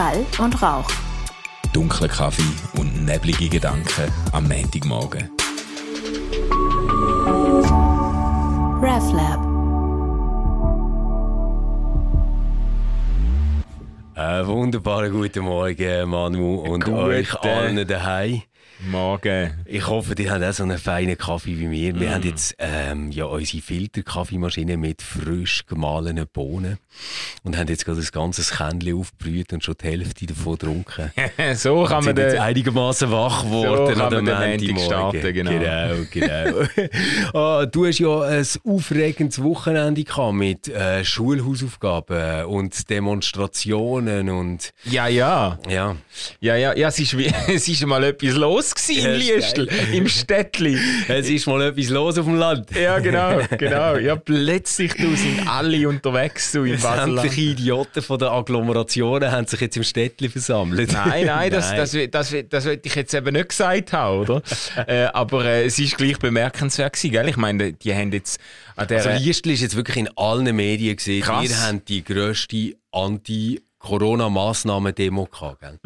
Schall und Rauch. Dunkler Kaffee und neblige Gedanken am Montagmorgen. RefLab. Einen wunderbaren guten Morgen, Manu, und Guten. euch allen daheim. Morgen. Ich hoffe, ihr habt auch so einen feinen Kaffee wie wir. Wir Mm. haben jetzt ähm, ja unsere Filterkaffeemaschine mit frisch gemahlenen Bohnen und haben jetzt gerade ein ganzes Kännchen aufgebrüht und schon die Hälfte davon getrunken. so kann man jetzt einigermaßen wach geworden kann an dem Montagmorgen. starten, genau. Genau, genau. ah, du hast ja ein aufregendes Wochenende gehabt mit äh, Schulhausaufgaben und Demonstrationen und Ja, ja. ja. Ja, ja, ja, es ist, es ist mal etwas los gewesen Ja, im Liestl, im Städtli. Es ist mal etwas los auf dem Land. Ja, genau, genau. Ja, plötzlich sind alle unterwegs so im Baselland. Sämtliche Idioten von den Agglomerationen haben sich jetzt im Städtli versammelt. Nein, nein, das, das, das, das, das wollte ich jetzt eben nicht gesagt haben, oder? äh, aber äh, es ist gleich bemerkenswert gewesen, gell? Ich meine, die haben jetzt an der... Also Liestl ist jetzt wirklich in allen Medien gesehen. Krass. Wir haben die grösste Anti-Corona-Massnahmen-Demo gehabt. Gell?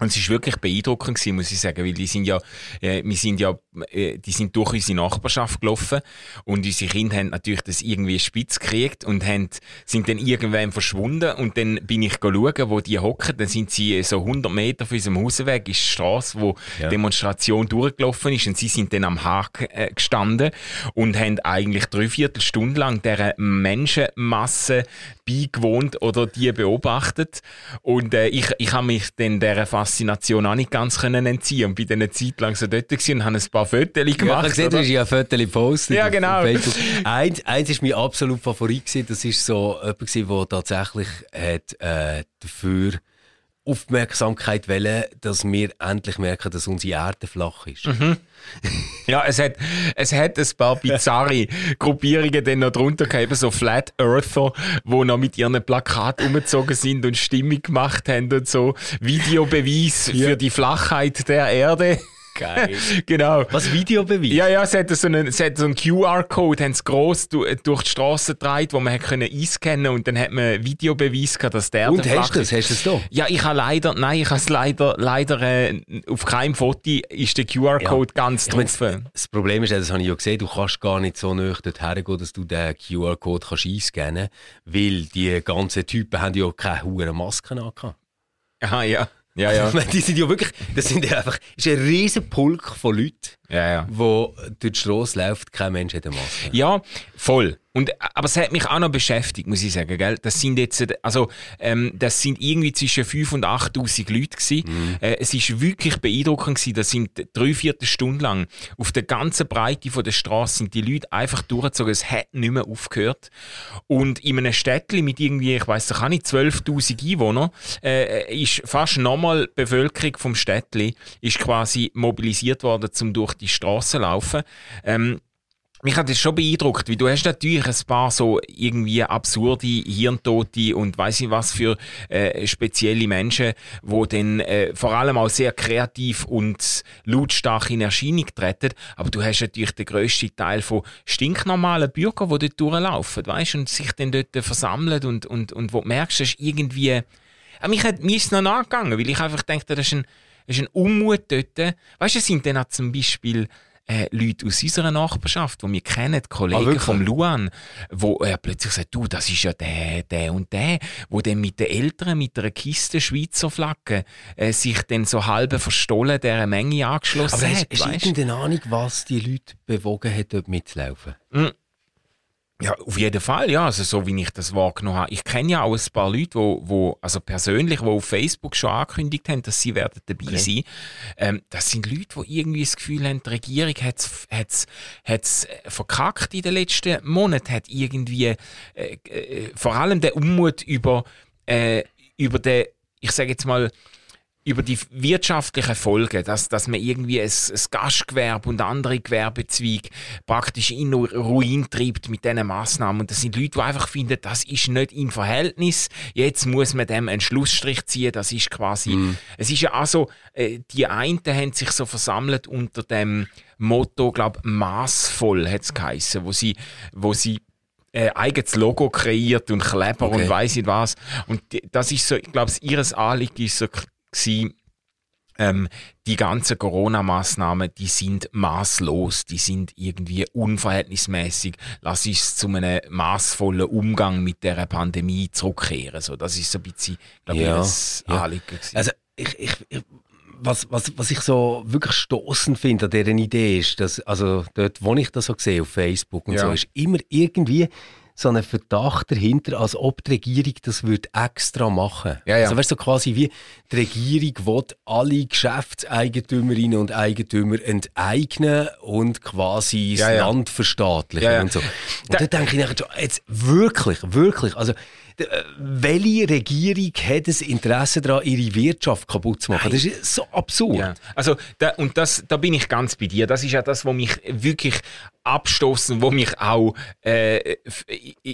Und es ist wirklich beeindruckend gewesen, muss ich sagen, weil die sind ja, äh, wir sind ja, die sind durch unsere Nachbarschaft gelaufen und unsere Kinder haben natürlich das irgendwie spitz gekriegt und haben, sind dann irgendwann verschwunden und dann bin ich schauen, wo die hocken, dann sind sie so 100 Meter von unserem Hausweg, ist die Strasse, wo Ja. die Demonstration durchgelaufen ist und sie sind dann am Haken äh, gestanden und haben eigentlich dreiviertel Stunde lang dieser Menschenmasse beigewohnt oder die beobachtet und äh, ich, ich habe mich dann dieser Faszination auch nicht ganz können entziehen und bin dann eine Zeit lang so dort und habe ein paar Fotos Ja, ich gemacht. habe gesehen, du hast ja ein Foto gepostet. Ja, genau. Eins, eins ist mein absolut Favorit gewesen. Das ist so jemand der tatsächlich hat, äh, dafür Aufmerksamkeit wollen, dass wir endlich merken, dass unsere Erde flach ist. Mhm. Ja, es hat, es hat ein paar bizarre Gruppierungen dann noch drunter gehabt, eben so Flat Earther, die noch mit ihren Plakaten umgezogen sind und Stimmung gemacht haben und so. Videobeweis für die Flachheit der Erde. Geil. genau. Was Videobeweis? Ja, ja, es hat so einen, es so einen QR-Code, haben sie gross du, durch die Straße getragen, wo man hat können einscannen und dann hat man Videobeweis gehabt, dass der Und hast du das? Hast du das da? Ja, ich habe leider, nein, ich habe es leider, leider äh, auf keinem Foto ist der QR-Code ganz Ich meine, drauf. das Problem ist, ja, das habe ich ja gesehen, du kannst gar nicht so nah dorthin gehen, dass du den QR-Code kannst einscannen kannst, weil die ganzen Typen haben ja keine hohen Masken angehabt. Aha, ja. Ja, ja. Meine, die sind ja wirklich, das sind ja einfach, ist ein riesen Pulk von Leuten, ja, ja. wo durch die Straße läuft, kein Mensch hat eine Maske. Ja, voll. Und, aber es hat mich auch noch beschäftigt, muss ich sagen, gell? Das sind jetzt, äh, also, ähm, das sind irgendwie zwischen 5 und 8.000 Leute gewesen. Äh, es ist wirklich beeindruckend gewesen. Das sind drei, vierte Stunden lang auf der ganzen Breite von der Straße sind die Leute einfach durchgezogen. Es hat nicht mehr aufgehört. Und in einem Städtchen mit irgendwie, ich weiß doch nicht, 12.000 Einwohnern, äh, ist fast nochmal die Bevölkerung vom Städtchen ist quasi mobilisiert worden, um durch die Straße zu laufen. Ähm, mich hat das schon beeindruckt, weil du hast natürlich ein paar so irgendwie absurde Hirntote und weiß nicht was für äh, spezielle Menschen, wo dann äh, vor allem auch sehr kreativ und lautstark in Erscheinung treten. Aber du hast natürlich den grössten Teil von stinknormalen Bürgern, die dort durchlaufen, weißt und sich dann dort versammeln und, und, und wo du merkst, das ist irgendwie... Aber mich, hat, mir ist es noch nachgegangen, weil ich einfach dachte, das ist ein, das ist ein Unmut dort. Weißt du, es sind dann auch zum Beispiel äh, Leute aus unserer Nachbarschaft, die wir kennen, Ah, Kollegen wirklich? vom Luan, wo er plötzlich sagt, du, das ist ja der, der und der, wo dann mit den Eltern mit einer Kiste Schweizer Flagge äh, sich dann so halb verstohlen dieser Menge angeschlossen Aber hat. hast du irgendeine Ahnung, was die Leute bewogen hat, dort mitzulaufen? Ja, auf jeden Fall, ja. Also, so wie ich das wahrgenommen habe. Ich kenne ja auch ein paar Leute, wo, wo, also persönlich, die auf Facebook schon angekündigt haben, dass sie werden dabei sein. Ähm, das sind Leute, die irgendwie das Gefühl haben, die Regierung hat es verkackt in den letzten Monaten, hat irgendwie äh, äh, vor allem der Unmut über, äh, über den, ich sage jetzt mal, über die wirtschaftlichen Folgen, dass, dass man irgendwie ein, ein Gastgewerbe und andere Gewerbezweige praktisch in Ruin treibt mit diesen Massnahmen. Und das sind Leute, die einfach finden, das ist nicht im Verhältnis. Jetzt muss man dem einen Schlussstrich ziehen. Das ist quasi, es ist ja auch so, äh, die einen haben sich so versammelt unter dem Motto, glaube maßvoll hat es geheissen, wo sie, wo sie äh, eigenes Logo kreiert und Kleber Okay. und weiß nicht was. Und das ist so, ich glaube, ihres Anliegen ist so gewesen, ähm, die ganzen Corona-Maßnahmen, die sind maßlos, die sind irgendwie unverhältnismäßig. Lass uns zu einem maßvollen Umgang mit der Pandemie zurückkehren. So, das ist so ein bisschen, glaube Ja, ich, ja. Anliegen. gewesen. Also ich, ich, ich, was, was, was ich so wirklich stoßend finde an dieser Idee ist, dass, also dort, wo ich das so sehe auf Facebook und Ja. so, ist immer irgendwie so ein Verdacht dahinter, als ob die Regierung das würde extra machen Ja, ja. Also du, so quasi wie die Regierung will alle Geschäftseigentümerinnen und Eigentümer enteignen und quasi das Ja, ja. Land verstaatlichen Ja, ja. und so. Und Da- denke ich nachher jetzt wirklich, wirklich, also äh, welche Regierung hat ein Interesse daran, ihre Wirtschaft kaputt zu machen? Das ist so absurd. Ja, also da, und das, da bin ich ganz bei dir. Das ist ja das, was mich wirklich abstoßen, wo mich auch äh,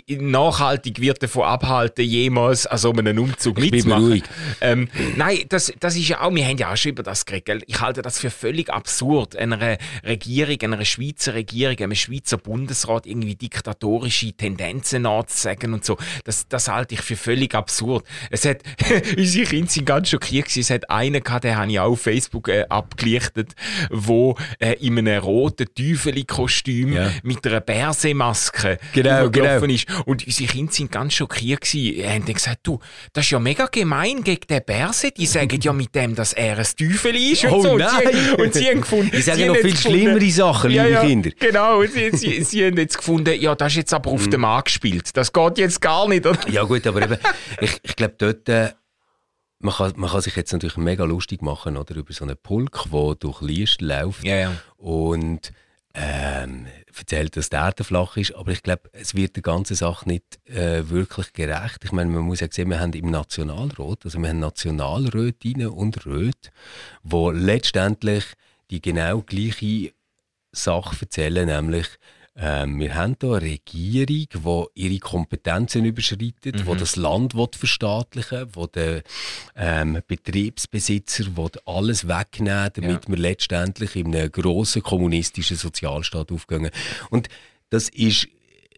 nachhaltig wird davon abhalten, jemals an so einem Umzug Ich mitzumachen. Ähm, nein, das, das ist ja auch, wir haben ja auch schon über das geredet. gell? Ich halte das für völlig absurd, einer Regierung, einer Schweizer Regierung, einem Schweizer Bundesrat irgendwie diktatorische Tendenzen nachzusagen und so. Das, das halte ich für völlig absurd. Es hat, unsere Kinder sind ganz schockiert gewesen. Es hat einen gehabt, den habe ich auch auf Facebook äh, abgelichtet, wo äh, in einem roten Teufeli-Kostüm Ja. mit einer Bärsemaske Genau, übergelaufen ist. Und unsere Kinder sind ganz schockiert gewesen. Sie haben dann gesagt, du, das ist ja mega gemein gegen den Bärse. Die sagen ja mit dem, dass er ein Teufel ist und Oh so. Und nein! Sie, und sie haben gefunden... Die sagen sie noch viel gefunden- schlimmere Sachen, liebe ja, Kinder. Genau, und sie, sie, sie haben jetzt gefunden, ja, das ist jetzt aber Mhm. auf den Mann gespielt. Das geht jetzt gar nicht. Oder? Ja gut, aber eben, ich, ich glaube dort, äh, man kann, man kann sich jetzt natürlich mega lustig machen oder, über so einen Pulk, der durch Liest läuft Ja, ja. und ähm, erzählt, dass die Erde flach ist, aber ich glaube, es wird der ganzen Sache nicht äh, wirklich gerecht. Ich meine, man muss ja sehen, wir haben im Nationalrat, also wir haben Nationalrätinnen und Räte, wo letztendlich die genau gleiche Sache erzählen, nämlich ähm, wir haben hier eine Regierung, die ihre Kompetenzen überschreitet, die das Land verstaatlichen will, die den ähm, Betriebsbesitzer will alles wegnehmen damit wir letztendlich in einem grossen kommunistischen Sozialstaat aufgehen. Und das ist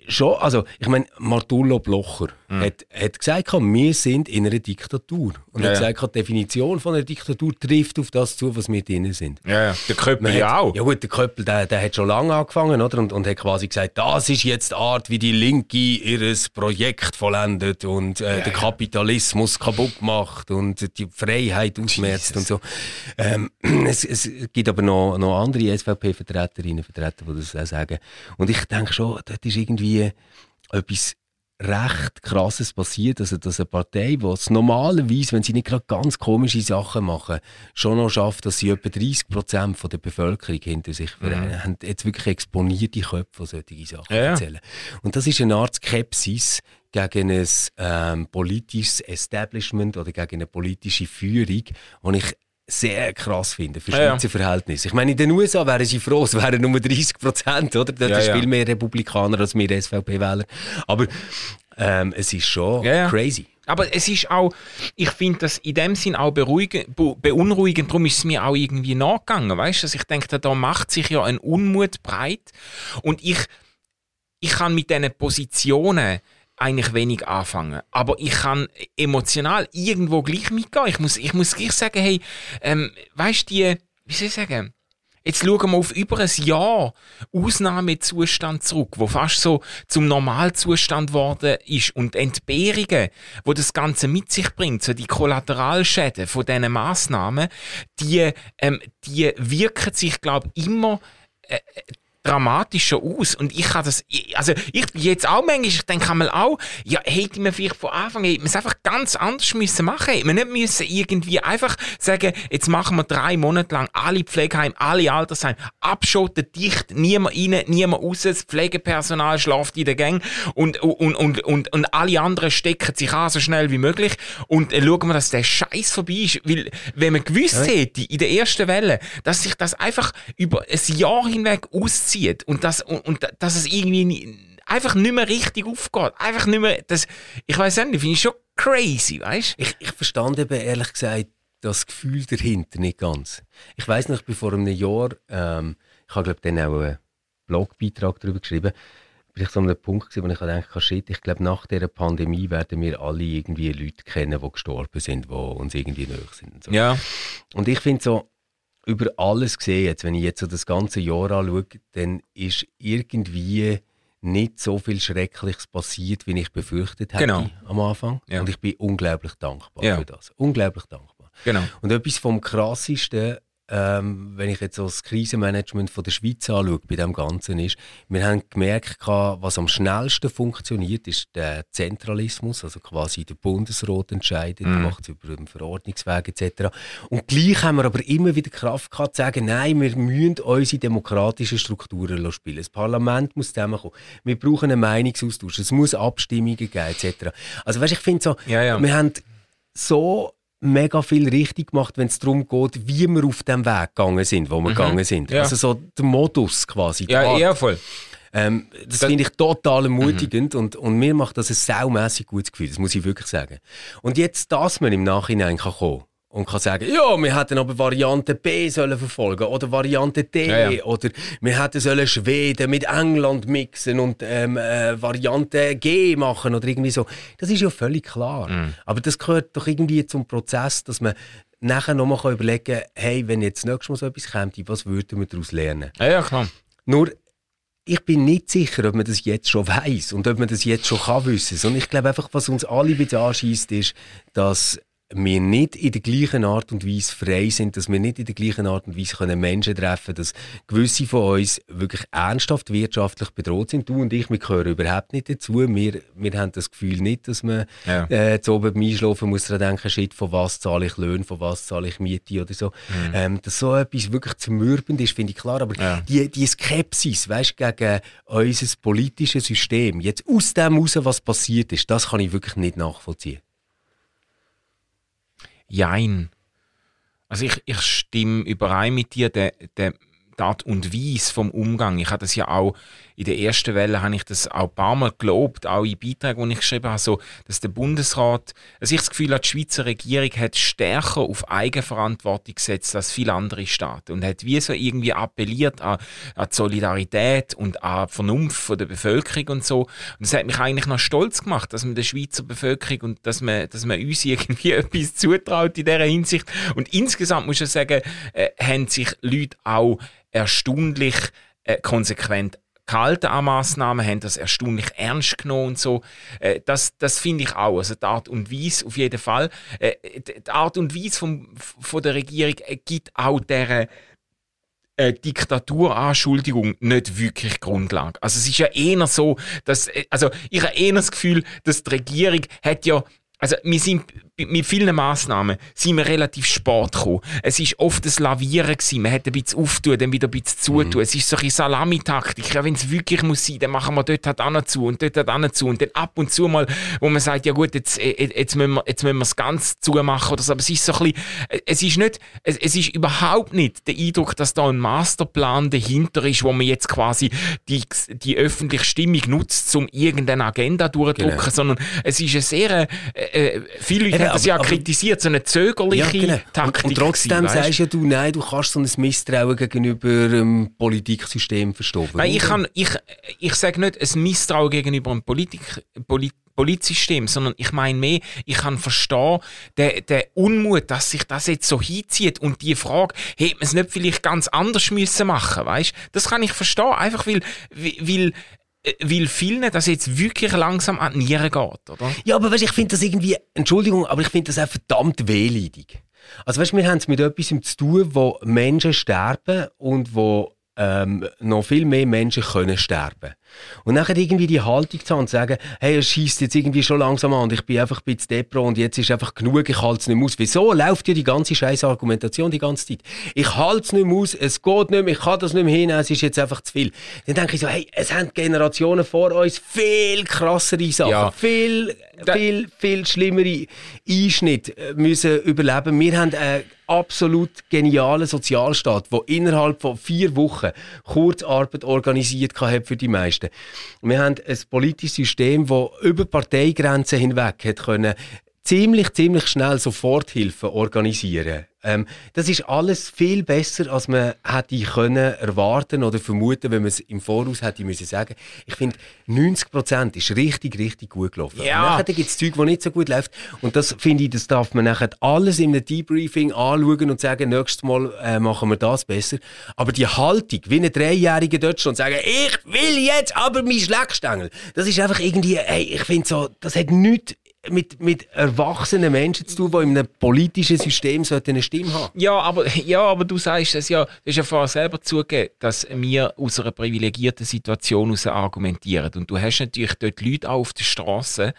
schon, also ich meine, Martullo Blocher hat, hat gesagt, wir sind in einer Diktatur. Und Ja, er hat ja. gesagt, die Definition von einer Diktatur trifft auf das zu, was wir drin sind. Ja, ja. Der Köppel ja hat- auch. Ja gut, der Köppel, der, der hat schon lange angefangen oder? Und, und hat quasi gesagt, das ist jetzt die Art, wie die Linke ihres Projekt vollendet und äh, den Kapitalismus kaputt macht und die Freiheit ausmerzt und so. Ähm, es, es gibt aber noch, noch andere SVP-Vertreterinnen und Vertreter, die das auch sagen. Und ich denke schon, das ist irgendwie etwas recht krasses passiert, also dass eine Partei, die es normalerweise, wenn sie nicht gerade ganz komische Sachen machen, schon noch schafft, dass sie etwa 30 Prozent von der Bevölkerung hinter sich vereinen, haben jetzt wirklich exponierte Köpfe, die solche Sachen Ja, ja. erzählen. Und das ist eine Art Skepsis gegen ein ähm, politisches Establishment oder gegen eine politische Führung, die ich sehr krass finde für Ja, ja. Schweizer Verhältnisse. Ich meine, in den USA wären sie froh, es wären nur 30 Prozent, oder? Das Ja, ist ja. viel mehr Republikaner als wir SVP-Wähler. Aber ähm, es ist schon Ja, ja. crazy. Aber es ist auch, ich finde das in dem Sinn auch beunruhigend, darum ist es mir auch irgendwie nachgegangen, weißt du, dass ich denke, da macht sich ja ein Unmut breit und ich, ich kann mit diesen Positionen eigentlich wenig anfangen, aber ich kann emotional irgendwo gleich mitgehen. Ich muss, ich muss gleich sagen, hey, ähm, weißt du, die, wie soll ich sagen, Jetzt schauen wir auf über ein Jahr Ausnahmezustand zurück, wo fast so zum Normalzustand geworden ist. Und Entbehrungen, wo das Ganze mit sich bringt, so die Kollateralschäden von diesen Massnahmen, die, ähm, die wirken sich, glaube ich, immer äh, dramatischer aus. Und ich kann das, also ich bin jetzt auch manchmal, ich denke einmal auch, ja, hätte man vielleicht von Anfang an, hätte man es einfach ganz anders müssen machen. Hätte man nicht müssen irgendwie einfach sagen, jetzt machen wir drei Monate lang alle Pflegeheime, alle Altersheime, abschotten, dicht, niemand rein, niemand raus, das Pflegepersonal schlaft in der Gang und, und, und, und, und alle anderen stecken sich an, so schnell wie möglich und äh, schauen wir, dass der Scheiß vorbei ist. Weil, wenn man gewusst hätte, in der ersten Welle, dass sich das einfach über ein Jahr hinweg auszieht und, das, und, und dass es irgendwie nie, einfach nicht mehr richtig aufgeht. Einfach nicht mehr, das, ich weiß nicht, finde ich schon crazy, weißt du? Ich, ich verstand eben ehrlich gesagt das Gefühl dahinter nicht ganz. Ich weiß noch, ich bin vor einem Jahr, ähm, ich habe glaube dann auch einen Blogbeitrag darüber geschrieben, bin ich so an einem Punkt gewesen, wo ich dachte, shit, ich glaube, nach dieser Pandemie werden wir alle irgendwie Leute kennen, die gestorben sind, die uns irgendwie nahe sind. Und, so. Ja. und ich finde so, über alles gesehen, jetzt, wenn ich jetzt so das ganze Jahr anschaue, dann ist irgendwie nicht so viel Schreckliches passiert, wie ich befürchtet hätte Genau. am Anfang. Ja. Und ich bin unglaublich dankbar Ja. für das. Unglaublich dankbar. Genau. Und etwas vom Krassesten, ähm, wenn ich jetzt so das Krisenmanagement von der Schweiz anschaue, bei dem Ganzen ist, wir haben gemerkt, was am schnellsten funktioniert, ist der Zentralismus, also quasi der Bundesrat entscheidet, Mhm. macht es über den Verordnungsweg etc. Und gleich haben wir aber immer wieder Kraft gehabt, zu sagen, nein, wir müssen unsere demokratischen Strukturen spielen. Das Parlament muss zusammenkommen. Wir brauchen einen Meinungsaustausch. Es muss Abstimmungen geben etc. Also weißt, ich finde so, Ja, ja. wir haben so mega viel richtig gemacht, wenn es darum geht, wie wir auf dem Weg gegangen sind, wo wir gegangen sind. Mhm. Ja. Also so der Modus quasi. Ja, eher voll. Ähm, das Das- finde ich total ermutigend und, und mir macht das ein saumässig gutes Gefühl, das muss ich wirklich sagen. Und jetzt, dass man im Nachhinein kann kommen und kann sagen, ja, wir hätten aber Variante B sollen verfolgen oder Variante D Ja, ja. oder wir hätten sollen Schweden mit England mixen und ähm, äh, Variante G machen oder irgendwie so. Das ist ja völlig klar. Mhm. Aber das gehört doch irgendwie zum Prozess, dass man nachher nochmal überlegen kann, hey, wenn jetzt nächstes Mal so etwas kommt, was würden wir daraus lernen? Ja, ja, klar. Nur, ich bin nicht sicher, ob man das jetzt schon weiß und ob man das jetzt schon kann wissen. Sondern ich glaube einfach, was uns alle bisschen anschießt, ist, dass wir nicht in der gleichen Art und Weise frei sind, dass wir nicht in der gleichen Art und Weise können Menschen treffen dass gewisse von uns wirklich ernsthaft wirtschaftlich bedroht sind. Du und ich, wir gehören überhaupt nicht dazu. Wir, wir haben das Gefühl nicht, dass man Ja. äh, zu oben beim Einschlafen muss daran denken, shit, von was zahle ich Löhne, von was zahle ich Miete oder so. Ähm, dass so etwas wirklich zermürbend ist, finde ich klar. Aber Mhm. Ja. die, die Skepsis, weißt, gegen unser politisches System, jetzt aus dem heraus, was passiert ist, das kann ich wirklich nicht nachvollziehen. Jein. Also ich, ich stimme überein mit dir, der, der, die Art und Weise vom Umgang. Ich habe das ja auch in der ersten Welle habe ich das auch ein paar Mal gelobt, auch in Beiträgen, die ich geschrieben habe, so, dass der Bundesrat, also ich das Gefühl habe, die Schweizer Regierung hat stärker auf Eigenverantwortung gesetzt als viele andere Staaten und hat wie so irgendwie appelliert an, an die Solidarität und an die Vernunft von der Bevölkerung und so. Und das hat mich eigentlich noch stolz gemacht, dass man der Schweizer Bevölkerung und dass man, dass man uns irgendwie etwas zutraut in dieser Hinsicht. Und insgesamt muss ich sagen, äh, haben sich Leute auch erstaunlich äh, konsequent gehalten an Massnahmen, haben das erstaunlich ernst genommen und so. Äh, das das finde ich auch. Also die Art und Weise auf jeden Fall. Äh, die Art und Weise vom, von der Regierung äh, gibt auch der äh, Diktaturanschuldigung nicht wirklich Grundlage. Also es ist ja eher so, dass, äh, also ich habe eher das Gefühl, dass die Regierung hat ja also wir sind mit vielen Massnahmen sind wir relativ spät gekommen. Es ist oft ein Lavieren gewesen. Man hat ein bisschen auftun, dann wieder ein bisschen zutun. Es ist so eine Salamitaktik. Ja, wenn es wirklich muss sein, dann machen wir dort halt an zu und dort halt an zu und dann ab und zu mal, wo man sagt, ja gut, jetzt, äh, jetzt müssen wir, jetzt müssen wir es ganz zumachen oder so. Aber es ist so ein bisschen, äh, es ist nicht, es, es ist überhaupt nicht der Eindruck, dass da ein Masterplan dahinter ist, wo man jetzt quasi die, die öffentliche Stimmung nutzt, um irgendeine Agenda durchzudrücken, Genau. sondern es ist eine sehr, äh, äh, viele Leute haben das ja aber- kritisiert, so eine zögerliche Taktik. Und, und trotzdem gewesen, sagst ja du, nein, du kannst so ein Misstrauen gegenüber dem Politiksystem verstehen. Nein, ich, kann, ich, ich sage nicht ein Misstrauen gegenüber dem Politik, Polit, Politsystem, sondern ich meine mehr, ich kann verstehen, der, der Unmut, dass sich das jetzt so hinzieht und die Frage, hätte man es nicht vielleicht ganz anders müssen machen, weißt? Das kann ich verstehen, einfach weil, weil, weil vielen das jetzt wirklich langsam an die Nieren geht, oder? Ja, aber weißt, ich finde das irgendwie, Entschuldigung, aber ich finde das auch verdammt wehleidig. Also weißt, wir haben es mit etwas zu tun, wo Menschen sterben und wo ähm, noch viel mehr Menschen können sterben. Und nachher irgendwie die Haltung zu haben und zu sagen, hey, es schießt jetzt irgendwie schon langsam an und ich bin einfach ein bisschen depro und jetzt ist einfach genug, ich halte es nicht mehr aus. Wieso läuft ja die ganze scheiß Argumentation die ganze Zeit? Ich halte es nicht mehr aus, es geht nicht mehr, ich kann das nicht mehr hinnehmen, es ist jetzt einfach zu viel. Dann denke ich so, hey, es haben Generationen vor uns viel krassere Sachen, Ja. viel, Da- viel, viel schlimmere Einschnitte müssen überleben. Wir haben einen absolut genialen Sozialstaat, der innerhalb von vier Wochen Kurzarbeit organisiert hat für die meisten. Wir haben ein politisches System, das über Parteigrenzen hinweg hat können ziemlich, ziemlich schnell Soforthilfe organisieren. Ähm, das ist alles viel besser, als man hätte können erwarten oder vermuten, wenn man es im Voraus hätte müssen sagen. Ich finde, 90 Prozent ist richtig, richtig gut gelaufen. Ja. Und nachher gibt es Zeug, die nicht so gut läuft. Und das finde ich, das darf man nachher alles in einem Debriefing anschauen und sagen, nächstes Mal äh, machen wir das besser. Aber die Haltung, wie ein Dreijähriger dort schon sagen, ich will jetzt aber mein Schleckstängel. Das ist einfach irgendwie, ey, ich finde so, das hat nichts mit, mit erwachsenen Menschen zu tun, die in einem politischen System eine Stimme haben Ja, aber, ja, aber du sagst es ja, du hast ja vorher selber zugegeben, dass wir aus einer privilegierten Situation heraus argumentieren. Und du hast natürlich dort Leute auch auf der Straße,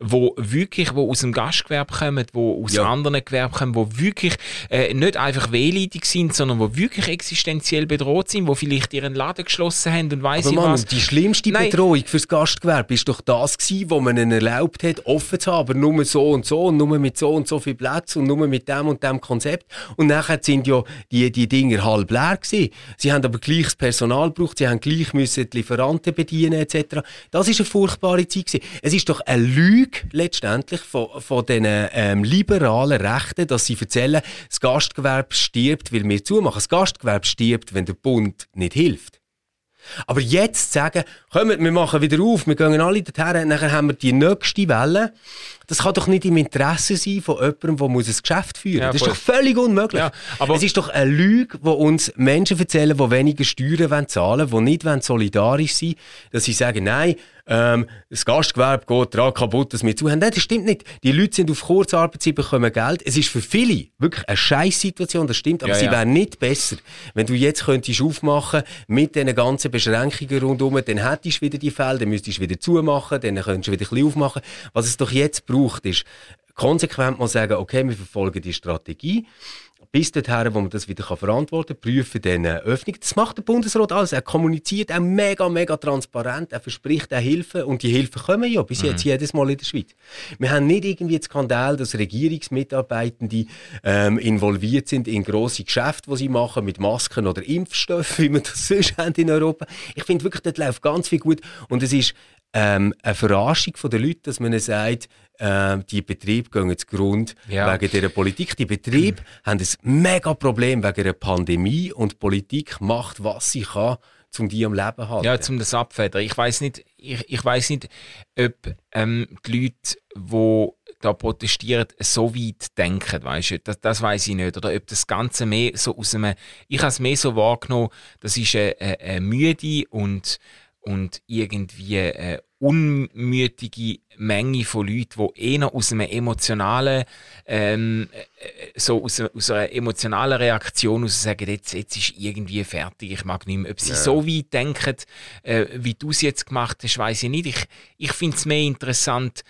die wirklich wo aus dem Gastgewerbe kommen, die aus ja. anderen Gewerben kommen, die wirklich äh, nicht einfach wehleidig sind, sondern die wirklich existenziell bedroht sind, die vielleicht ihren Laden geschlossen haben und weiss aber ich Mann, was. Die schlimmste Nein. Bedrohung fürs Gastgewerbe ist doch das gewesen, wo man ihnen erlaubt hat, offen zu haben, aber nur so und so und nur mit so und so viel Platz und nur mit dem und dem Konzept. Und nachher sind ja die, die Dinger halb leer gewesen. Sie haben aber gleich das Personal gebraucht, sie haben gleich müssen die Lieferanten bedienen etc. Das ist eine furchtbare Zeit gewesen. Es ist doch eine Lüge letztendlich von, von den ähm, liberalen Rechten, dass sie erzählen, das Gastgewerbe stirbt, weil wir zumachen. Das Gastgewerbe stirbt, wenn der Bund nicht hilft. Aber jetzt sagen, kommt, wir machen wieder auf, wir gehen alle dorthin, nachher haben wir die nächste Welle. Das kann doch nicht im Interesse sein von jemandem, der muss ein Geschäft führen muss. Ja, das ist doch völlig unmöglich. Ja, aber es ist doch eine Lüge, die uns Menschen erzählen, die weniger Steuern zahlen wollen, die nicht solidarisch sein wollen, dass sie sagen, nein, ähm, das Gastgewerbe geht daran kaputt, dass wir zuhören. Nein, das stimmt nicht. Die Leute sind auf Kurzarbeitszeit, bekommen Geld. Es ist für viele wirklich eine scheiß Situation, das stimmt, aber ja, sie ja. wäre nicht besser, wenn du jetzt könntest aufmachen mit diesen ganzen Beschränkungen rundherum, dann hättest du wieder die Fälle, dann müsstest du wieder zumachen, dann könntest du wieder ein bisschen aufmachen. Was es doch jetzt braucht, ist konsequent mal sagen, okay, wir verfolgen die Strategie bis dorthin, wo man das wieder verantworten kann, prüfen dann Öffnung. Das macht der Bundesrat alles. Er kommuniziert auch mega, mega transparent. Er verspricht auch Hilfe. Und die Hilfen kommen ja bis jetzt mhm. jedes Mal in der Schweiz. Wir haben nicht irgendwie das Skandal, dass Regierungsmitarbeitende ähm, involviert sind in grosse Geschäfte, die sie machen, mit Masken oder Impfstoffen, wie wir das sonst haben in Europa. Ich finde wirklich, dort läuft ganz viel gut. Und es ist ähm, eine Verarschung der Leute, dass man sagt, äh, die Betriebe gehen zugrunde ja. wegen dieser Politik. Die Betriebe mhm. haben ein mega Problem wegen einer Pandemie und die Politik macht, was sie kann, um die am Leben zu halten. Ja, zum das abfedern. Ich weiß nicht, ich, ich weiß nicht, ob ähm, die Leute, die da protestieren, so weit denken, weißt du, das, das weiß ich nicht. Oder ob das Ganze mehr so aus einem, ich habe es mehr so wahrgenommen, das ist eine, eine, eine müde und und irgendwie eine unmütige Menge von Leuten, die eher aus einem emotionalen, ähm, äh, so aus, aus, einer emotionalen Reaktion aus sagen, jetzt, jetzt ist irgendwie fertig, ich mag nicht mehr. Ob sie ja. so weit denken, äh, wie du es jetzt gemacht hast, weiß ich nicht. Ich, ich finde es mehr interessant,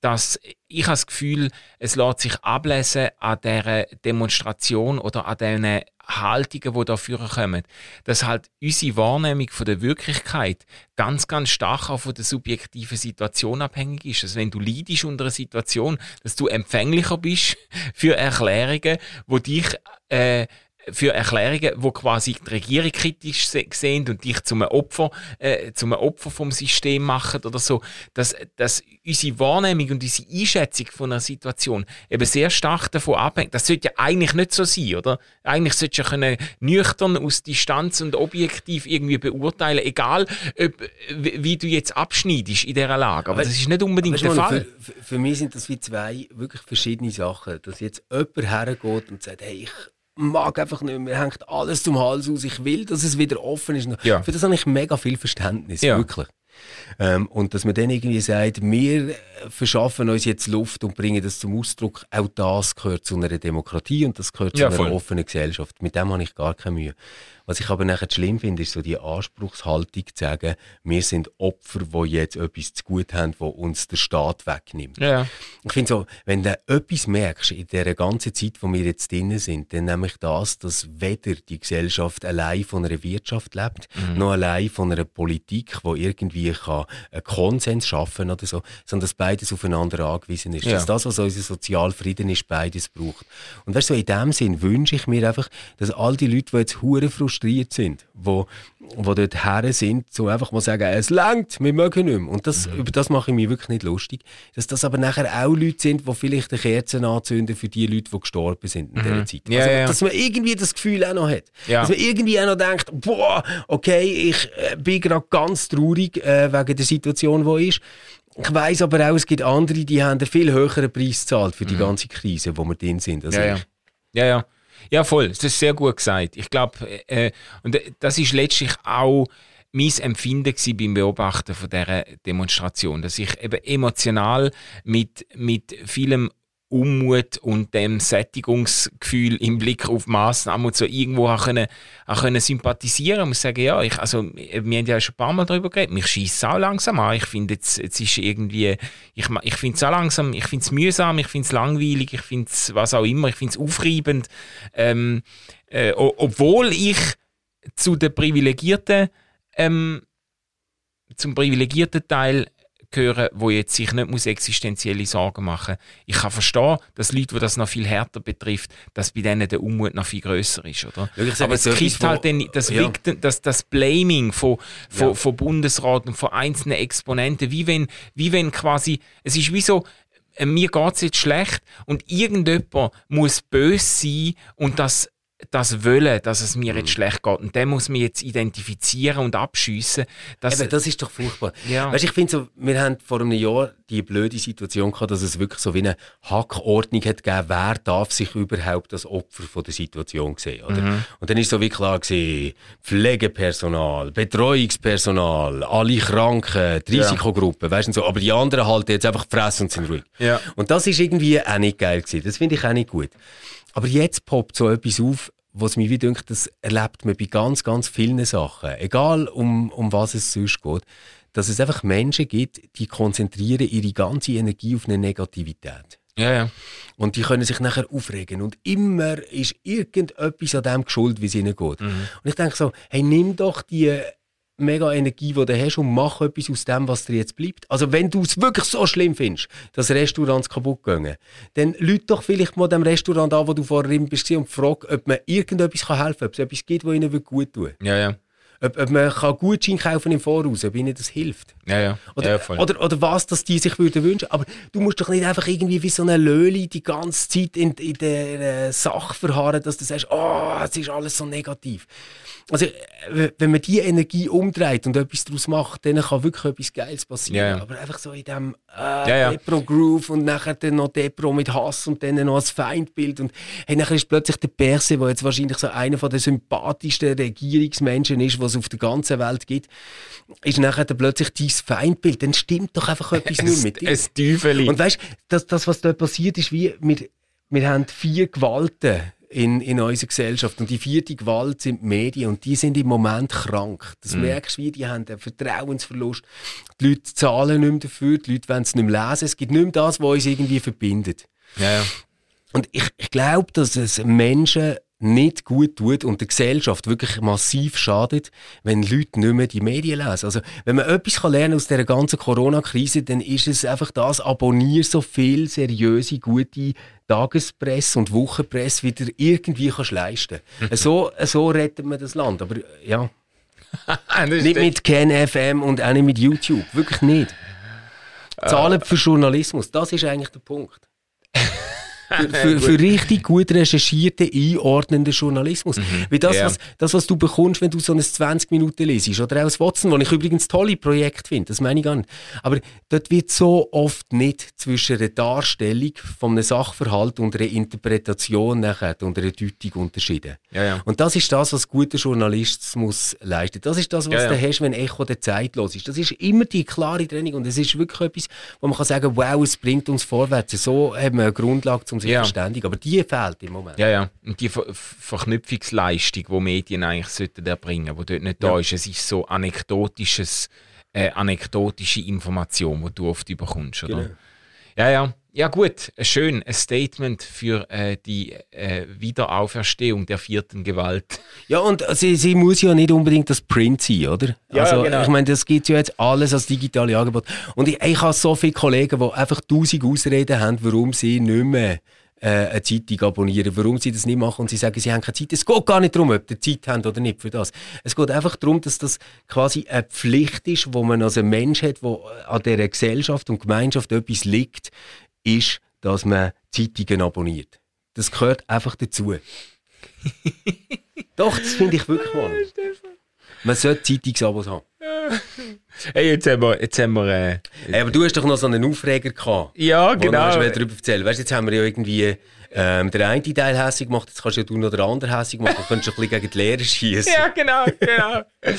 dass ich habe das Gefühl, es lässt sich ablesen an dieser Demonstration oder an diesen Haltungen, die dafür kommen, dass halt unsere Wahrnehmung von der Wirklichkeit ganz, ganz stark auch von der subjektiven Situation abhängig ist. Also wenn du leidest unter einer Situation, dass du empfänglicher bist für Erklärungen, wo dich äh, für Erklärungen, wo quasi die Regierung kritisch sehen und dich zum Opfer, äh, zum Opfer vom System machen oder so, dass, dass unsere Wahrnehmung und unsere Einschätzung von einer Situation eben sehr stark davon abhängt. Das sollte ja eigentlich nicht so sein, oder? Eigentlich sollte ja können nüchtern aus Distanz und objektiv irgendwie beurteilen, egal ob, wie du jetzt abschneidest in dieser Lage. Aber, aber das ist nicht unbedingt der Fall. Für, für, mich sind das wie zwei wirklich verschiedene Sachen. Dass jetzt jemand hergeht und sagt, hey, ich mag einfach nicht mehr, hängt alles zum Hals aus. Ich will, dass es wieder offen ist. Ja. Für das habe ich mega viel Verständnis, ja. wirklich. Ähm, und dass man dann irgendwie sagt, wir verschaffen uns jetzt Luft und bringen das zum Ausdruck, auch das gehört zu einer Demokratie und das gehört zu ja, einer offenen Gesellschaft. Mit dem habe ich gar keine Mühe. Was ich aber nachher schlimm finde, ist so die Anspruchshaltung zu sagen, wir sind Opfer, die jetzt etwas zu gut haben, wo uns der Staat wegnimmt. Ja. Ich finde so, wenn du etwas merkst in der ganzen Zeit, wo wir jetzt drinnen sind, dann nämlich das, dass weder die Gesellschaft allein von einer Wirtschaft lebt, mhm. noch allein von einer Politik, wo irgendwie kann einen Konsens schaffen oder so, sondern dass beides aufeinander angewiesen ist. Ja. Dass das, was unser Sozialfrieden ist, beides braucht. Und weißt du, in dem Sinn wünsche ich mir einfach, dass all die Leute, die jetzt hure frustriert frustriert sind, wo, wo dort her sind, so einfach mal sagen, es langt, wir mögen nicht mehr. Und das, mhm. über das mache ich mich wirklich nicht lustig. Dass das aber nachher auch Leute sind, die vielleicht eine Kerze anzünden für die Leute, die gestorben sind in dieser mhm. Zeit. Ja, also, ja. Dass man irgendwie das Gefühl auch noch hat. Ja. Dass man irgendwie auch noch denkt, boah, okay, ich äh, bin gerade ganz traurig äh, wegen der Situation, die ist. Ich weiss aber auch, es gibt andere, die haben einen viel höheren Preis gezahlt für die mhm. ganze Krise, wo wir drin sind. Also ja, ja. ja, ja. Ja, voll. Das ist sehr gut gesagt. Ich glaube, äh, und das ist letztlich auch mein Empfinden beim Beobachten von dieser Demonstration, dass ich eben emotional mit, mit vielem Unmut und dem Sättigungsgefühl im Blick auf Massnahmen und so irgendwo auch können, auch können sympathisieren. Ich muss sagen, ja, ich, also, wir haben ja schon ein paar Mal darüber geredet, mich schießt es auch langsam an. Ich finde, jetzt, jetzt ist irgendwie, ich, ich finde es auch langsam, ich finde es mühsam, ich finde es langweilig, ich finde es was auch immer, ich finde es aufreibend. Ähm, äh, obwohl ich zu den privilegierten, ähm, zum privilegierten Teil hören, wo jetzt sich nicht muss existenzielle Sorgen machen Ich kann verstehen, dass Leute, die das noch viel härter betrifft, dass bei denen der Unmut noch viel größer ist, oder? Sage, Aber es kriegt halt dann das, ja. Victim, das, das Blaming von, von, ja. von Bundesrat und von einzelnen Exponenten, wie wenn, wie wenn quasi, es ist wie so, äh, mir geht es jetzt schlecht und irgendjemand muss böse sein und das das Wollen, dass es mir jetzt mhm. schlecht geht. Und den muss man jetzt identifizieren und abschiessen. Das, Eben, das ist doch furchtbar. Ja. Weißt, ich finde so, wir haben vor einem Jahr die blöde Situation gehabt, dass es wirklich so wie eine Hackordnung hat gegeben, wer darf sich überhaupt als Opfer von der Situation sehen, oder? Mhm. Und dann ist so wie klar gewesen, Pflegepersonal, Betreuungspersonal, alle Kranken, die Risikogruppen, ja. weißt du so. Aber die anderen halten jetzt einfach fressen und sind ruhig. Ja. Und das ist irgendwie auch nicht geil gewesen. Das finde ich auch nicht gut. Aber jetzt poppt so etwas auf, was mir wie denkt, das erlebt man bei ganz, ganz vielen Sachen. Egal um, um was es sonst geht. Dass es einfach Menschen gibt, die konzentrieren ihre ganze Energie auf eine Negativität. Ja, ja. Und die können sich nachher aufregen. Und immer ist irgendetwas an dem geschuld, wie es ihnen geht. Mhm. Und ich denke so, hey, nimm doch die mega Energie, die du hast und mach etwas aus dem, was dir jetzt bleibt. Also wenn du es wirklich so schlimm findest, dass Restaurants kaputt gehen, dann lüt doch vielleicht mal dem Restaurant an, wo du vorher bist und frag, ob man irgendetwas helfen kann, ob es etwas gibt, was ihnen gut tut. Ja, ja. Ob, ob man kann Gutschein kaufen im Voraus, ob ihnen das hilft. Ja, ja. Oder, ja, oder, oder was, dass die sich würden wünschen. Aber du musst doch nicht einfach irgendwie wie so eine Löli die ganze Zeit in, in der äh, Sache verharren, dass du sagst, oh, es ist alles so negativ. Also, wenn man diese Energie umdreht und etwas daraus macht, dann kann wirklich etwas Geiles passieren. Ja. Aber einfach so in dem äh, Depro-Groove und nachher dann noch Depro mit Hass und dann noch als Feindbild. Und hey, nachher ist plötzlich der Perse, der jetzt wahrscheinlich so einer der sympathischsten Regierungsmenschen ist, was es auf der ganzen Welt gibt, ist nachher dann plötzlich dein Feindbild. Dann stimmt doch einfach etwas nicht mit dir. Ein Teufeli. Und weißt du, das, das, was dort passiert, ist wie, wir, wir haben vier Gewalten in, in unserer Gesellschaft. Und die vierte Gewalt sind die Medien und die sind im Moment krank. Das mhm. merkst du, wie die haben einen Vertrauensverlust. Die Leute zahlen nicht mehr dafür, die Leute wollen es nicht mehr lesen. Es gibt nicht mehr das, was uns irgendwie verbindet. Ja, ja. Und ich, ich glaube, dass es Menschen nicht gut tut und der Gesellschaft wirklich massiv schadet, wenn Leute nicht mehr die Medien lesen. Also, wenn man etwas kann lernen aus dieser ganzen Corona-Krise, dann ist es einfach das, abonnier so viel seriöse, gute Tagespresse und Wochenpresse wie du irgendwie kannst leisten so, so rettet man das Land. Aber ja, nicht mit Ken FM und auch nicht mit YouTube. Wirklich nicht. Zahlen für Journalismus, das ist eigentlich der Punkt. Für, für, richtig gut recherchierten, einordnenden Journalismus. Mhm. Weil das, yeah. was, das, was du bekommst, wenn du so ein 20 Minuten lesest, oder auch das Watson, was ich übrigens tolle Projekt finde, das meine ich gar nicht. Aber dort wird so oft nicht zwischen der Darstellung von einem Sachverhalt und einer Interpretation nachher und einer Deutung unterschieden. Ja, ja. Und das ist das, was guter Journalismus leistet. Das ist das, was ja, du hast, wenn Echo der Zeit los ist. Das ist immer die klare Training und es ist wirklich etwas, wo man kann sagen, wow, es bringt uns vorwärts. So haben wir eine Grundlage, um sich ja. verständigen. Aber die fehlt im Moment. Ja, ja. Und die Ver Verknüpfungsleistung, die Medien eigentlich sollten erbringen, die dort nicht ja. da ist. Es ist so anekdotisches, äh, anekdotische Information, die du oft überkommst, oder? Genau. Ja, ja. Ja gut, schön, ein Statement für äh, die äh, Wiederauferstehung der vierten Gewalt. Ja, und sie, sie muss ja nicht unbedingt das Print sein, oder? Ja, also, genau. Ich meine, das gibt ja jetzt alles als digitale Angebot. Und ich, ich habe so viele Kollegen, die einfach tausend Ausreden haben, warum sie nicht mehr äh, eine Zeitung abonnieren, warum sie das nicht machen und sie sagen, sie haben keine Zeit. Es geht gar nicht darum, ob sie Zeit haben oder nicht für das. Es geht einfach darum, dass das quasi eine Pflicht ist, wo man als ein Mensch hat, wo an dieser Gesellschaft und Gemeinschaft etwas liegt, ist, dass man Zeitungen abonniert. Das gehört einfach dazu. Doch, das finde ich wirklich mal. Man sollte Zeitungsabos haben. Hey, jetzt haben wir. Jetzt haben wir äh, hey, aber du hast doch noch so einen Aufreger gehabt. Ja, genau. Du darüber erzählen Weißt du, jetzt haben wir ja irgendwie ähm, der eine Teil hässig gemacht, jetzt kannst du ja du noch den anderen hässig machen. Du könntest ein bisschen gegen die Lehrer schießen. Ja, genau, genau.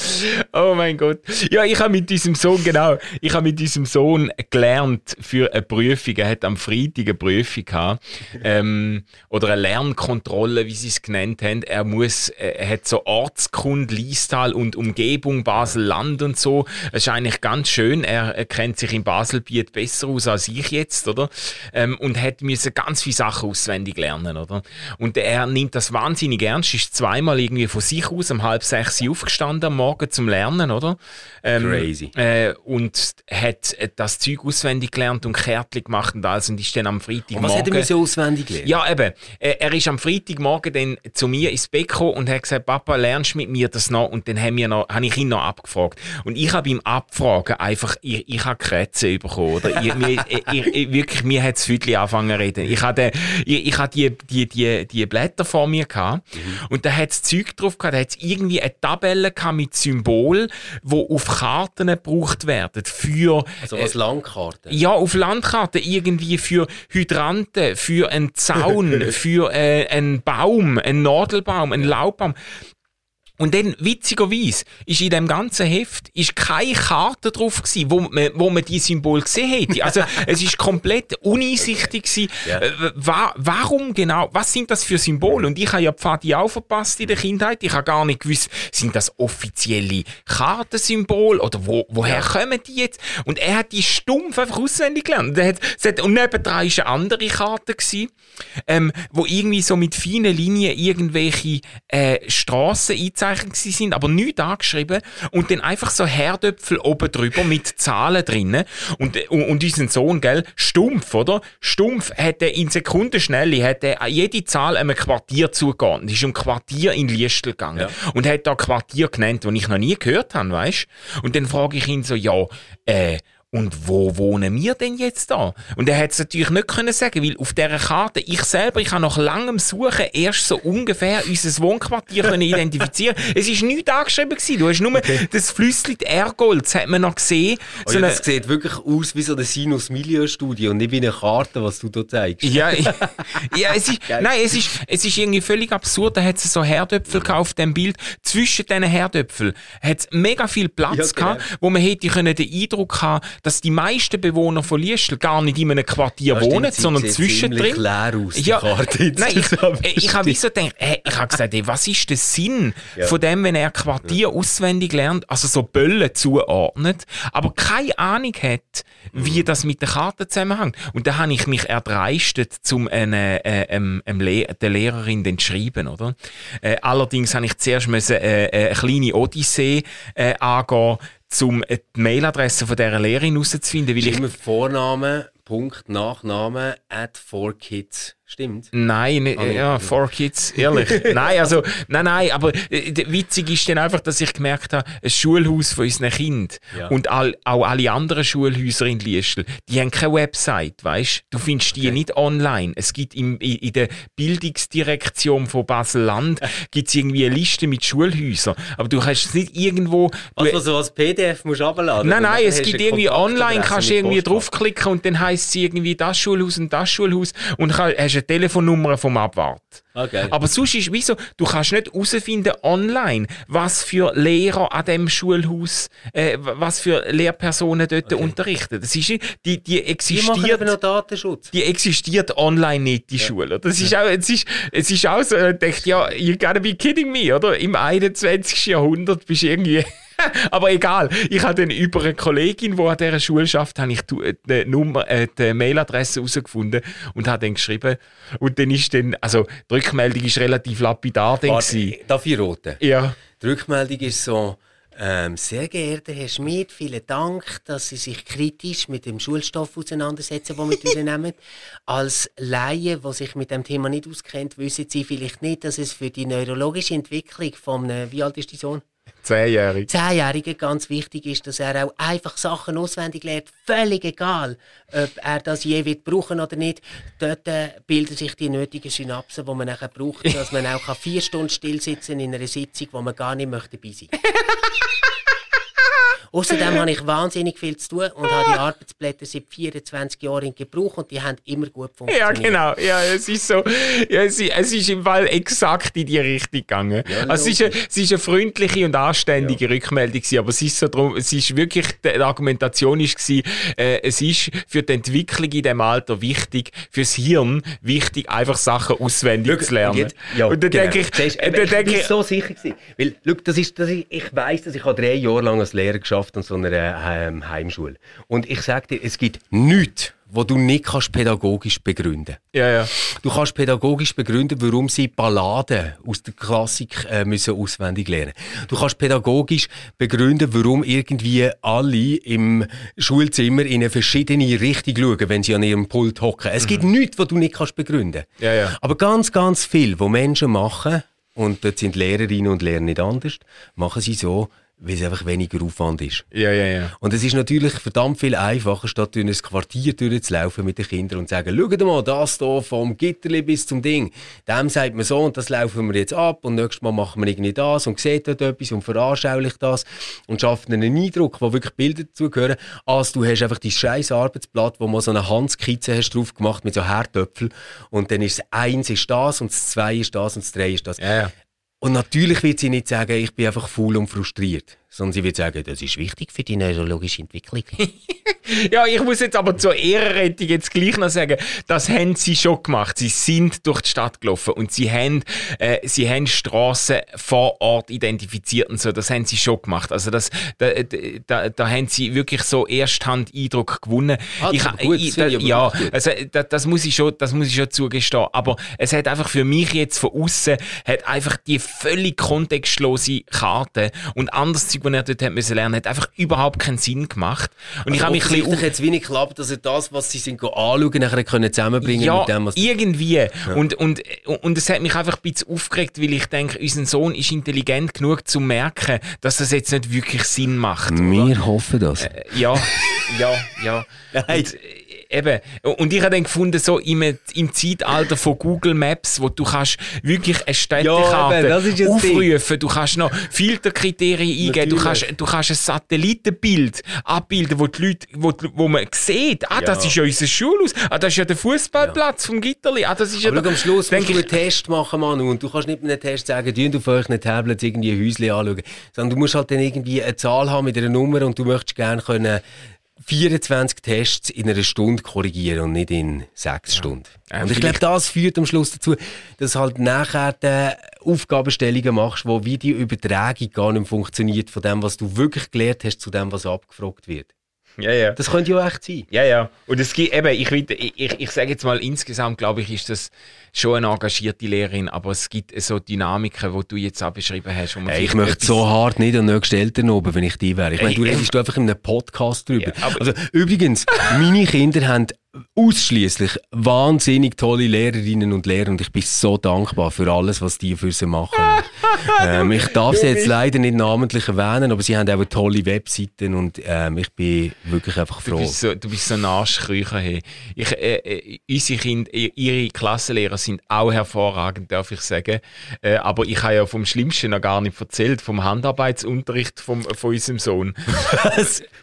Oh mein Gott. Ja, ich habe mit diesem Sohn, genau, ich habe mit diesem Sohn gelernt für eine Prüfung. Er hat am Freitag eine Prüfung gehabt. Ähm, oder eine Lernkontrolle, wie sie es genannt haben. Er muss, äh, er hat so Ortskund, Liestal und Umgebung, Basel-Land und so. Es ist eigentlich ganz schön. Er, kennt sich im Baselbiet besser aus als ich jetzt, oder? Ähm, und hat müssen ganz viele Sachen auswendig lernen, oder? Und er nimmt das wahnsinnig ernst, ist zweimal irgendwie von sich aus um halb sechs aufgestanden am Morgen zum Lernen, oder? Ähm, Crazy. Äh, und hat das Zeug auswendig gelernt und Kärtchen gemacht und alles und ist dann am Freitagmorgen... Was hat er so auswendig gelernt? Ja, eben. Äh, er ist am Freitagmorgen dann zu mir ins Bett gekommen und hat gesagt, Papa, lernst du mit mir das noch? Und dann haben wir noch, habe ich ihn noch abgefragt. Und ich habe ihm Abfragen einfach, ich, ich habe Krätze bekommen, oder? ich, mir, ich, ich, wirklich, mir hat das Füdli angefangen zu reden. Ich hatte, ich, ich hatte die, die, die, die Blätter vor mir gehabt, mhm. und da hat es Zeug drauf gehabt, da hat es irgendwie eine Tabelle gehabt mit Symbol, wo auf Karten gebraucht werden für... Also als Landkarten? Ja, auf Landkarten irgendwie für Hydranten, für einen Zaun, für äh, einen Baum, einen Nadelbaum, einen Laubbaum. Und dann, witzigerweise, ist in dem ganzen Heft ist keine Karte drauf gewesen, wo man, wo man die Symbol gesehen hätte. Also, es ist komplett uneinsichtig gewesen. Ja. Äh, wa warum genau? Was sind das für Symbole? Und ich habe ja Pfadi auch verpasst in der Kindheit. Ich habe gar nicht gewusst, sind das offizielle Kartensymbole oder wo, woher kommen die jetzt? Und er hat die stumpf einfach auswendig gelernt. Und, hat, und nebendran war eine andere Karte gewesen, ähm, wo irgendwie so mit feinen Linien irgendwelche äh, Strassen eingezeichnet sind, aber nichts angeschrieben und dann einfach so Herdöpfel oben drüber mit Zahlen drinnen und, und, und unser Sohn, gell, stumpf, oder? Stumpf hat er in Sekundenschnelle hat er jede Zahl einem Quartier zugegangen. ist um Quartier in Liestl gegangen ja. und hat da Quartier genannt, das ich noch nie gehört habe, weißt? Und dann frage ich ihn so, ja, äh, und wo wohnen wir denn jetzt da? Und er hat es natürlich nicht können sagen, weil auf dieser Karte, ich selber, ich habe nach langem Suchen erst so ungefähr unser Wohnquartier können identifizieren. Es ist nichts angeschrieben gewesen. Du hast nur okay. das Flüssli Ergold, das hat man noch gesehen. Oh, so ja, das sieht wirklich aus wie so eine Sinus Milieu Studie und nicht wie eine Karte, was du da zeigst. Ja, ja es ist, nein, es ist, es ist irgendwie völlig absurd. Da hat es so Herdöpfel mhm. auf dem Bild. Zwischen diesen Herdöpfeln hat es mega viel Platz ja, gehabt, genau. wo man hätte können den Eindruck haben, dass die meisten Bewohner von Liestel gar nicht in einem Quartier ja, wohnen, stimmt, sondern zwischendrin. leer aus, die ja, Karte nein, ich, ich habe so gedacht, hey, ich habe gesagt, ey, was ist der Sinn ja. von dem, wenn er Quartier ja. auswendig lernt, also so Böllen zuordnet, aber keine Ahnung hat, wie mhm. das mit der Karte zusammenhängt. Und da habe ich mich erdreistet, um eine, äh, ähm, ähm, Le der Lehrerin zu schreiben, oder? Äh, allerdings habe ich zuerst müssen, äh, äh eine kleine Odyssee äh, angehen, um die Mailadresse von dieser Lehrerin herauszufinden. Weil ich Vorname, Punkt, Nachname, at 4kids Stimmt. Nein, nicht, ah, ja, Four Kids, ehrlich. nein, also, nein, nein, aber äh, witzig ist dann einfach, dass ich gemerkt habe, ein Schulhaus von unseren Kindern ja. und all, auch alle anderen Schulhäuser in Liestel, die haben keine Website, weißt Du findest die okay. nicht online. Es gibt im, in, in der Bildungsdirektion von Basel-Land gibt's irgendwie eine Liste mit Schulhäusern, aber du kannst es nicht irgendwo... Also so als PDF musst du abladen? Nein, nein, es gibt irgendwie online, kannst du irgendwie draufklicken und dann heisst es irgendwie das Schulhaus und das Schulhaus und hast eine Telefonnummer vom Abwart. Okay. Aber sonst ist wieso, du kannst nicht herausfinden online, was für Lehrer an dem Schulhaus, äh, was für Lehrpersonen dort okay. unterrichten. Das ist, die, die existiert. Die noch Datenschutz. Die existiert online nicht, die ja. Schule. Das ist auch, es ist, es ist auch so, ich denke, ja, you gotta be kidding me, oder? Im 21. Jahrhundert bist du irgendwie Aber egal, ich habe dann über eine Kollegin, die an dieser Schule schafft, habe ich die, Nummer, äh, die Mailadresse herausgefunden und habe dann geschrieben. Und dann ist dann, also die Rückmeldung ist relativ lapidar. Warte, darf ich roten? Ja. Die Rückmeldung ist so, Ähm, sehr geehrter Herr Schmidt, vielen Dank, dass Sie sich kritisch mit dem Schulstoff auseinandersetzen, den wir durchnehmen. Als Laie, der sich mit dem Thema nicht auskennt, wissen Sie vielleicht nicht, dass es für die neurologische Entwicklung von, wie alt ist die Sohn? Zehnjährig. Zehnjährige ganz wichtig ist, dass er auch einfach Sachen auswendig lernt. Völlig egal, ob er das je wird brauchen oder nicht. Dort äh, bilden sich die nötigen Synapsen, die man nachher braucht, dass man auch vier Stunden still sitzen in einer Sitzung, wo man gar nicht möchte dabei sein. Außerdem habe ich wahnsinnig viel zu tun und habe die Arbeitsblätter seit 24 Jahren in Gebrauch und die haben immer gut funktioniert. Ja, genau. Ja, es ist so. Ja, es, es ist im Fall exakt in die Richtung gegangen. Ja, also es, ist eine, es ist eine freundliche und anständige ja. Rückmeldung gewesen, aber es ist so drum, es ist wirklich, die Argumentation ist gewesen, äh, es ist für die Entwicklung in dem Alter wichtig, fürs Hirn wichtig, einfach Sachen auswendig look, zu lernen. Und, jetzt, ja, und dann genau. denke ich, Siehst, äh, dann ich denke ich, so sicher gewesen. Weil, look, das ist, das ist, ich weiß, dass ich drei Jahre lang als Lehrer geschafft geschafft an so einer ähm, Heimschule. Und ich sage dir, es gibt nichts, wo du nicht kannst pädagogisch begründen. Ja, ja. Du kannst pädagogisch begründen, warum sie Balladen aus der Klassik äh, müssen auswendig lernen. Du kannst pädagogisch begründen, warum irgendwie alle im Schulzimmer in eine verschiedene Richtung schauen, wenn sie an ihrem Pult hocken. Es mhm. gibt nichts, was du nicht kannst begründen. Ja, ja. Aber ganz, ganz viel, was Menschen machen, und dort sind Lehrerinnen und Lehrer nicht anders, machen sie so, weil es einfach weniger Aufwand ist. Ja, ja, ja. Und es ist natürlich verdammt viel einfacher, statt durch ein Quartier durchzulaufen mit den Kindern und zu sagen, schau mal, das hier vom Gitterli bis zum Ding. Dem sagt man so und das laufen wir jetzt ab und nächstes Mal machen wir irgendwie das und sieht dort etwas und veranschaulicht das und schafft einen Eindruck, wo wirklich Bilder dazugehören, als du hast einfach dein scheiß Arbeitsblatt, wo man so eine Handskizze hast drauf gemacht mit so Herdöpfel und dann ist das eins ist das und das zwei ist das und das drei ist das. Ja, ja. Und natürlich wird sie nicht sagen, ich bin einfach faul und frustriert sondern sie wird sagen, das ist wichtig für die neurologische Entwicklung. ja, ich muss jetzt aber zur Ehrenrettung jetzt gleich noch sagen, das haben sie schon gemacht. Sie sind durch die Stadt gelaufen und sie haben, äh, sie haben Straßen vor Ort identifiziert und so. Das haben sie schon gemacht. Also das, da, da, da haben sie wirklich so Ersthand-Eindruck gewonnen. Ah, ich, gut, ich, da, ja, also das, das, muss ich schon, das muss ich schon zugestehen. Aber es hat einfach für mich jetzt von außen hat einfach die völlig kontextlose Karte und anders die er dort hat müssen lernen, hat einfach überhaupt keinen Sinn gemacht. Und also ich habe mich ein bisschen jetzt wenig geklappt, dass er das, was sie sind anschauen, nachher können zusammenbringen ja, mit dem, was irgendwie. Ja. Und, und, und es hat mich einfach ein bisschen aufgeregt, weil ich denke, unser Sohn ist intelligent genug zu merken, dass das jetzt nicht wirklich Sinn macht. Wir oder? hoffen das. Äh, ja, ja, ja. Und, eben. Und ich habe dann gefunden, so im, im Zeitalter von Google Maps, wo du kannst wirklich eine Städtekarte ja, aufrufen, du kannst noch Filterkriterien eingeben, du kannst, du kannst ein Satellitenbild abbilden, wo die Leute, wo, wo man sieht, ah, ja. das ist ja unser Schulhaus, ah, das ist ja der Fußballplatz ja. vom Gitterli, ah, das ist Aber ja am Schluss musst du einen Test machen, Manu, und du kannst nicht mit einem Test sagen, du auf euch Tablets irgendwie ein Häuschen anschauen, sondern du musst halt dann irgendwie eine Zahl haben mit einer Nummer und du möchtest gerne können 24 Tests in einer Stunde korrigieren und nicht in sechs ja. Stunden. und ich glaube, das führt am Schluss dazu, dass halt nachher die Aufgabenstellungen machst, wo wie die Übertragung gar nicht funktioniert von dem, was du wirklich gelernt hast, zu dem, was abgefragt wird. Ja, ja. Das könnte ja echt sein. Ja, ja. Und es gibt eben, ich, ich, ich, ich sage jetzt mal, insgesamt glaube ich, ist das schon eine engagierte Lehrerin, aber es gibt so Dynamiken, die du jetzt auch beschrieben hast. Hey, ich möchte so hart nicht an nächsten Eltern oben, wenn ich die wäre. Ich meine, du redest einfach in einem Podcast drüber. Ja, also, übrigens, meine Kinder haben ausschließlich wahnsinnig tolle Lehrerinnen und Lehrer und ich bin so dankbar für alles, was die für sie machen. ähm, ich darf sie jetzt leider nicht namentlich erwähnen, aber sie haben auch tolle Webseiten und ähm, ich bin wirklich einfach froh. Du bist so, du bist so ein Arschkrücher. Hey. Ich, äh, äh, unsere Kinder, ihre Klassenlehrer sind auch hervorragend, darf ich sagen. Äh, aber ich habe ja vom Schlimmsten noch gar nicht erzählt, vom Handarbeitsunterricht vom, von unserem Sohn.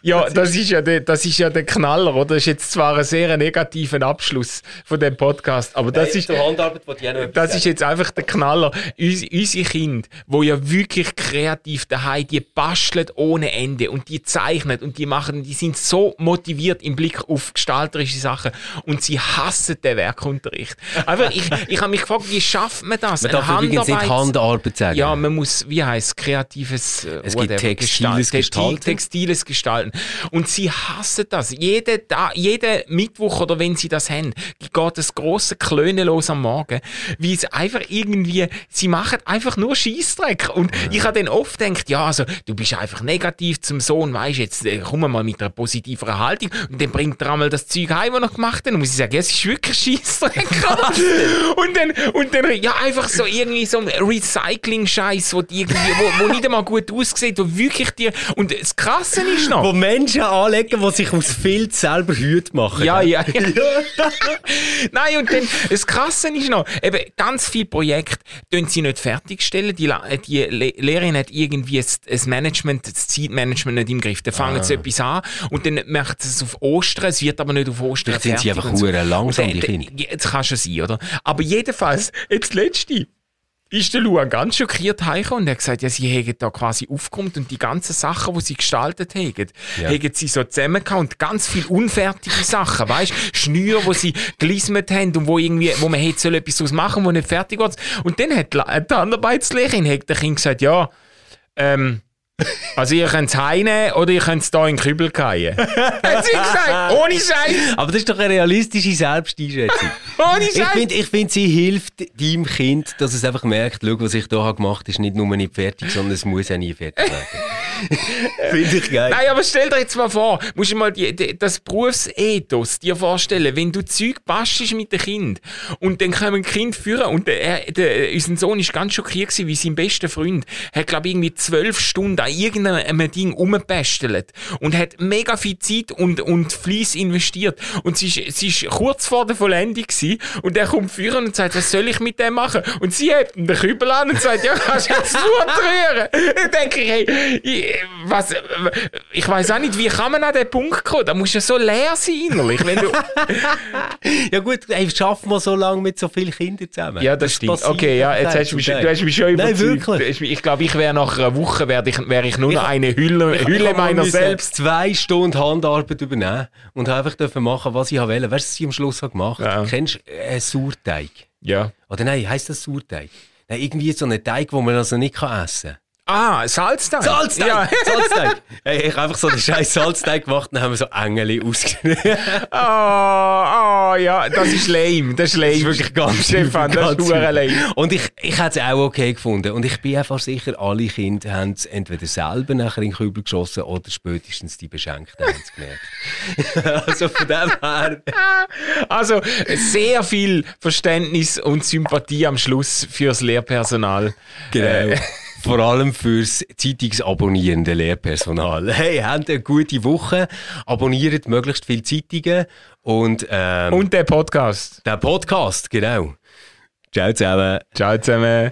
Ja, das ist ja, der, das ist ja der Knaller, oder? Das ist jetzt zwar ein sehr negativen Abschluss von dem Podcast. Aber das, ist, das ist jetzt einfach der Knaller. Uns, unsere Kinder, die ja wirklich kreativ daheim, die basteln ohne Ende und die zeichnen und die machen, die sind so motiviert im Blick auf gestalterische Sachen und sie hassen den Werkunterricht. Einfach, ich, ich habe mich gefragt, wie schafft man das? Man darf übrigens nicht Handarbeit sagen. Ja, man muss, wie heißt kreatives äh, es gibt textiles Gestalten. Textiles Gestalten. Und sie hassen das. Jeden, jeden Mittwoch oder wenn sie das haben, geht das grosse Klönen los am Morgen, wie es einfach irgendwie, sie machen einfach nur Scheißdreck. Und ich habe dann oft gedacht, ja, also, du bist einfach negativ zum Sohn, weißt jetzt äh, komm mal mit einer positiveren Haltung und dann bringt er einmal das Zeug heim, was er gemacht hat. Und muss ich sagen, ja, es ist wirklich Scheißdreck. und dann, und dann, ja, einfach so irgendwie so ein Recycling-Scheiß, wo, die irgendwie, wo, wo nicht einmal gut aussieht, wo wirklich dir, und das Krasse ist noch, Wo Menschen anlegen, die sich aus Filz selber Hüte machen. ja, ja, ja. Nein, und dann, das Krasse ist noch, eben, ganz viele Projekte tun sie nicht fertigstellen. Die, La- die Le Lehrerin hat irgendwie das, das Management, das Zeitmanagement nicht im Griff. Dann fangen Ah. sie etwas an und dann machen sie es auf Ostern, es wird aber nicht auf Ostern Vielleicht sind sie fertig einfach so. langsam, die Kinder. dann- Das kann schon sein, oder? Aber jedenfalls, jetzt letzte ist der Luan ganz schockiert heimgekommen und er hat gesagt, ja, sie hätten da quasi aufgekommen und die ganzen Sachen, die sie gestaltet haben, Ja. haben sie so zusammengehauen und ganz viele unfertige Sachen, weißt Schnüre, wo sie gelismet haben und wo irgendwie, wo man hätte etwas daraus machen, wo nicht fertig wird. Und dann hat die Handarbeitslehrerin hat der Kind gesagt, ja, ähm, also ihr könnt es heimnehmen oder ihr könnt es da in den Kübel fallen. hat sie gesagt, ohne Scheiß, Aber das ist doch eine realistische Selbsteinschätzung. ohne Ich Scheiß. finde, ich find, sie hilft deinem Kind, dass es einfach merkt, schau, was ich hier habe gemacht habe, ist nicht nur nicht fertig, sondern es muss auch nie fertig werden. finde ich geil. Nein, aber stell dir jetzt mal vor, musst du mal die, die, das Berufsethos dir vorstellen, wenn du Zeug bastest mit dem Kind und dann kommen Kind führen und der, er- der, unser Sohn ist ganz schockiert gewesen, wie sein bester Freund hat, glaube ich, irgendwie zwölf Stunden an irgendeinem Ding rumgebastelt und hat mega viel Zeit und, und Fleiss investiert und sie ist, sie ist kurz vor der Vollendung gewesen und er kommt führen und sagt, was soll ich mit dem machen? Und sie hebt den Kübel an und sagt, ja, kannst du jetzt Futter rühren? Dann denke ich, hey, ich, was, ich weiß auch nicht, wie kann man an den Punkt kommen? Da musst du ja so leer sein innerlich, wenn du... Ja gut, ey, schaffen wir so lange mit so vielen Kindern zusammen. Ja, das, stimmt. passiert Okay, ja, jetzt hast du mich, du hast mich schon Nein, überzeugt. wirklich. Hast mich- Ich glaube, ich wäre nach einer Woche wär ich, wär ich nur noch eine Hülle, Ich- Hülle meiner selbst. zwei Stunden Handarbeit übernehmen und habe einfach dürfen machen, was ich wollte. Weißt du, was ich am Schluss habe gemacht Ja. Kennst du äh, Sauerteig? Ja. Oder nein, heisst das Sauerteig? Nein, irgendwie so einen Teig, den man also nicht essen kann. Ah, Salzteig. Salzteig! Ja. Salzteig! Hey, ich habe einfach so einen scheiß Salzteig gemacht und dann haben wir so Engel ausgeschnitten. Ah, ah, ja, das ist lame. Das ist lame. Das ist wirklich ganz Stefan, das ist hure lame. Und ich, ich hätte es auch okay gefunden. Und ich bin einfach sicher, alle Kinder haben es entweder selber nachher in den Kübel geschossen oder spätestens die Beschenkten haben es gemerkt. also von dem her. Also, sehr viel Verständnis und Sympathie am Schluss fürs Lehrpersonal. Genau. Äh, vor allem fürs zeitungsabonnierende Lehrpersonal. Hey, habt eine gute Woche, abonniert möglichst viele Zeitungen und... Ähm, und den Podcast. Der Podcast, genau. Ciao zusammen. Ciao zusammen.